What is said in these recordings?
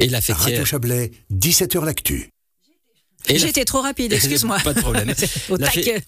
Et la Radio fêtière. Chablais, 17h l'actu. J'étais trop rapide, excuse-moi. Pas de problème.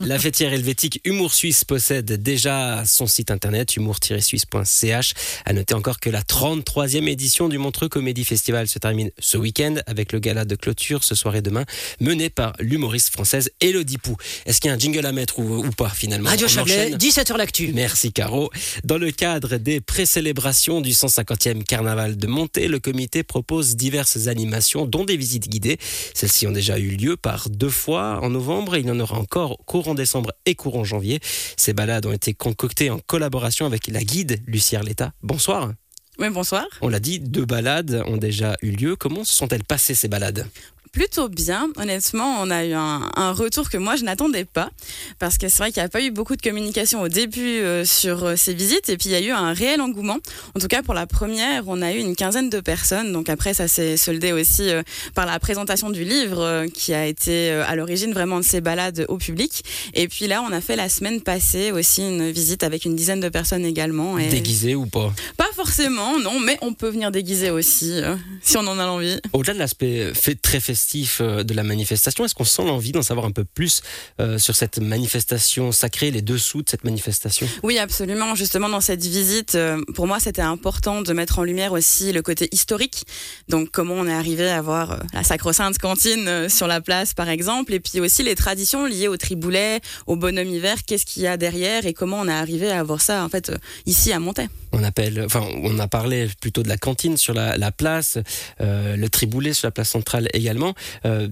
La, fêtière helvétique Humour Suisse possède déjà son site internet humour-suisse.ch. À noter encore que la 33e édition du Montreux Comédie Festival se termine ce week-end avec le gala de clôture ce soir et demain mené par l'humoriste française Elodie Pou. Est-ce qu'il y a un jingle à mettre ou, ou pas finalement? Radio Chablais, enchaîne 17h l'actu. Merci Caro. Dans le cadre des précélébrations du 150e carnaval de Montée, le comité propose diverses animations, dont des visites guidées. Celles-ci ont déjà eu lieu par deux fois en novembre et il y en aura encore courant décembre et courant janvier. Ces balades ont été concoctées en collaboration avec la guide Lucie Arletta. Bonsoir. Oui, bonsoir. On l'a dit, deux balades ont déjà eu lieu. Comment se sont-elles passées ces balades? Plutôt bien, honnêtement, on a eu un, un retour que moi je n'attendais pas, parce que c'est vrai qu'il n'y a pas eu beaucoup de communication au début euh, sur euh, ces visites, et puis il y a eu un réel engouement. En tout cas, pour la première, on a eu une quinzaine de personnes, donc après ça s'est soldé aussi euh, par la présentation du livre, qui a été à l'origine vraiment de ces balades au public. Et puis là, on a fait la semaine passée aussi une visite avec une dizaine de personnes également. Et Déguisées ou pas? Pas forcément, non, mais on peut venir déguiser aussi, euh, si on en a l'envie. Au-delà de l'aspect fait- très festif euh, de la manifestation, est-ce qu'on sent l'envie d'en savoir un peu plus euh, sur cette manifestation sacrée, les dessous de cette manifestation? Oui, absolument. Justement, dans cette visite, euh, pour moi, c'était important de mettre en lumière aussi le côté historique. Donc, comment on est arrivé à avoir euh, la sacro-sainte cantine euh, sur la place, par exemple, et puis aussi les traditions liées au triboulet, au bonhomme hiver, qu'est-ce qu'il y a derrière et comment on est arrivé à avoir ça, en fait, euh, ici à Montaix. On appelle, enfin, on a parlé plutôt de la cantine sur la, la place, euh, le triboulet sur la place centrale également. Euh,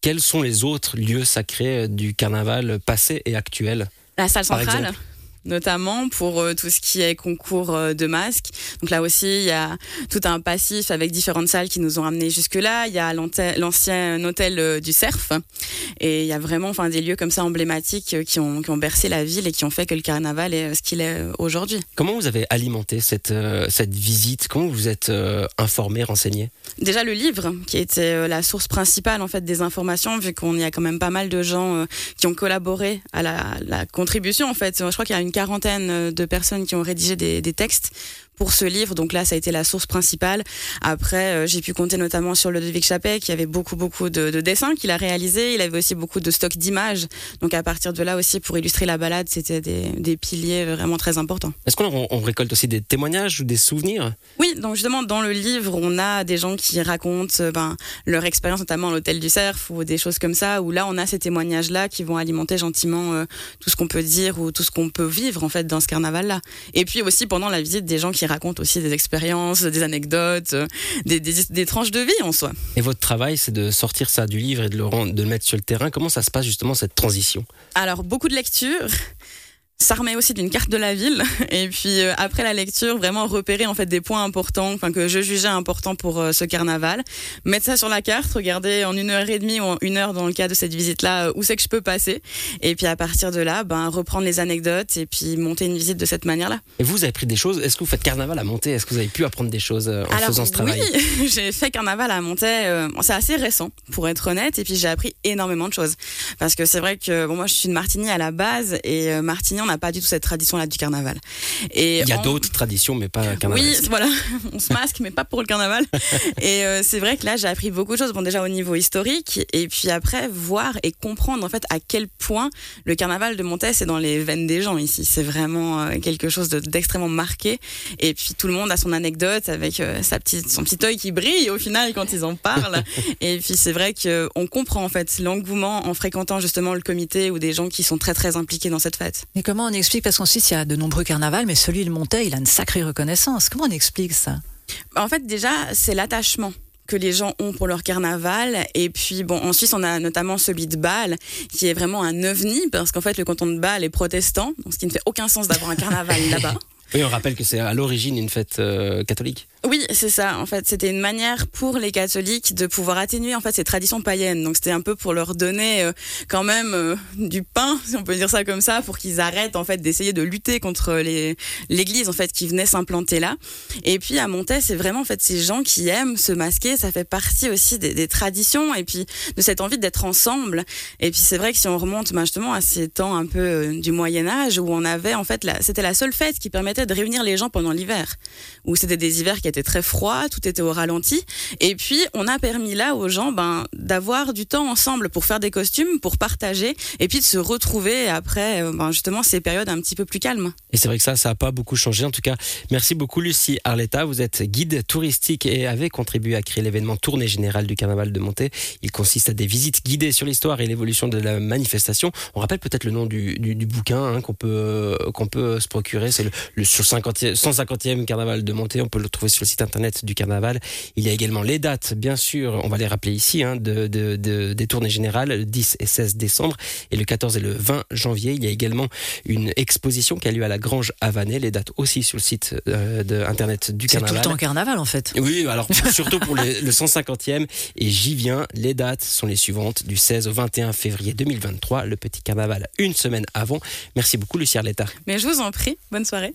quels sont les autres lieux sacrés du carnaval passé et actuel? La salle centrale? Notamment pour euh, tout ce qui est concours euh, de masques. Donc là aussi, il y a tout un passif avec différentes salles qui nous ont amenés jusque-là. Il y a l'ancien hôtel euh, du Cerf. Et il y a vraiment enfin, des lieux comme ça emblématiques qui ont, qui ont bercé la ville et qui ont fait que le carnaval est ce qu'il est aujourd'hui. Comment vous avez alimenté cette, cette visite? Comment vous êtes informé, renseigné? Déjà le livre, qui était la source principale en fait des informations, vu qu'on y a quand même pas mal de gens qui ont collaboré à la, la contribution en fait. Je crois qu'il y a une quarantaine euh, de personnes qui ont rédigé des, des textes pour ce livre. Donc là, ça a été la source principale. Après, euh, j'ai pu compter notamment sur Ludovic Chappet, qui avait beaucoup, beaucoup de, de dessins qu'il a réalisés. Il avait aussi beaucoup de stocks d'images. Donc à partir de là aussi, pour illustrer la balade, c'était des, des piliers vraiment très importants. Est-ce qu'on on récolte aussi des témoignages ou des souvenirs? Oui, donc justement, dans le livre, on a des gens qui racontent euh, ben, leur expérience, notamment à l'hôtel du Cerf ou des choses comme ça, où là, on a ces témoignages-là qui vont alimenter gentiment euh, tout ce qu'on peut dire ou tout ce qu'on peut vivre, en fait, dans ce carnaval-là. Et puis aussi, pendant la visite, des gens qui racontent aussi des expériences, des anecdotes, euh, des, des, des tranches de vie en soi. Et votre travail, c'est de sortir ça du livre et de le, rendre, de le mettre sur le terrain. Comment ça se passe justement cette transition? Alors, beaucoup de lectures. Ça remet aussi d'une carte de la ville et puis euh, après la lecture vraiment repérer en fait des points importants enfin que je jugeais importants pour euh, ce carnaval mettre ça sur la carte regarder en une heure et demie ou en une heure dans le cas de cette visite là où c'est que je peux passer et puis à partir de là ben reprendre les anecdotes et puis monter une visite de cette manière là Et vous, avez pris des choses Est-ce que vous faites carnaval à monter Est-ce que vous avez pu apprendre des choses euh, en Alors, faisant ce travail? Oui, j'ai fait carnaval à Montaix. euh, c'est assez récent, pour être honnête. Et puis j'ai appris énormément de choses. Parce que c'est vrai que bon, moi, je suis de Martigny à la base. Et euh, Martigny, on n'a pas du tout cette tradition-là du carnaval. Et Il y a en- d'autres traditions, mais pas carnaval. oui, voilà, on se masque, mais pas pour le carnaval. Et euh, c'est vrai que là, j'ai appris beaucoup de choses. Bon, déjà au niveau historique, et puis après voir et comprendre en fait à quel point le carnaval de Montaix c'est dans les veines des gens ici. C'est vraiment euh, quelque chose de- d'extrêmement marqué. Et puis tout le monde a son anecdote avec euh, sa petite, son petit œil qui brille au final quand ils en parlent. et puis c'est vrai que on comprend en fait l'engouement en fréquentant justement le comité ou des gens qui sont très très impliqués dans cette fête. Mais comment on explique Parce qu'en Suisse, il y a de nombreux carnavals, mais celui de Montaix, il a une sacrée reconnaissance. Comment on explique ça? En fait, déjà, c'est l'attachement que les gens ont pour leur carnaval. Et puis, bon, en Suisse, on a notamment celui de Bâle, qui est vraiment un ovni, parce qu'en fait, le canton de Bâle est protestant, donc ce qui ne fait aucun sens d'avoir un carnaval là-bas. Oui, on rappelle que c'est à l'origine une fête euh, catholique. Oui, c'est ça. En fait, c'était une manière pour les catholiques de pouvoir atténuer en fait ces traditions païennes. Donc c'était un peu pour leur donner euh, quand même euh, du pain, si on peut dire ça comme ça, pour qu'ils arrêtent en fait d'essayer de lutter contre l'Église en fait qui venait s'implanter là. Et puis à Montaix, c'est vraiment en fait ces gens qui aiment se masquer. Ça fait partie aussi des, traditions et puis de cette envie d'être ensemble. Et puis c'est vrai que si on remonte ben, justement à ces temps un peu euh, du Moyen Âge où on avait en fait c'était la seule fête qui permettait de réunir les gens pendant l'hiver, où c'était des hivers qui très froid, tout était au ralenti. Et puis, on a permis là aux gens ben, d'avoir du temps ensemble pour faire des costumes, pour partager, et puis de se retrouver après euh, ben, justement ces périodes un petit peu plus calmes. Et c'est vrai que ça, ça n'a pas beaucoup changé. En tout cas, merci beaucoup Lucie Arletta. Vous êtes guide touristique et avez contribué à créer l'événement Tournée Générale du Carnaval de Montée. Il consiste à des visites guidées sur l'histoire et l'évolution de la manifestation. On rappelle peut-être le nom du, bouquin hein, qu'on peut, qu'on peut se procurer. C'est le, sur 150e Carnaval de Montée. On peut le trouver sur le site internet du Carnaval. Il y a également les dates, bien sûr, on va les rappeler ici, hein, de, des tournées générales, le 10 et 16 décembre. Et le 14 et le 20 janvier, il y a également une exposition qui a lieu à la Grange Havanais. Les dates aussi sur le site euh, de internet du Carnaval. C'est tout le temps Carnaval en fait. Oui, alors surtout pour le 150e. Et j'y viens, les dates sont les suivantes, du 16 au 21 février 2023, le petit Carnaval une semaine avant. Merci beaucoup Lucie Arletta. Mais je vous en prie, bonne soirée.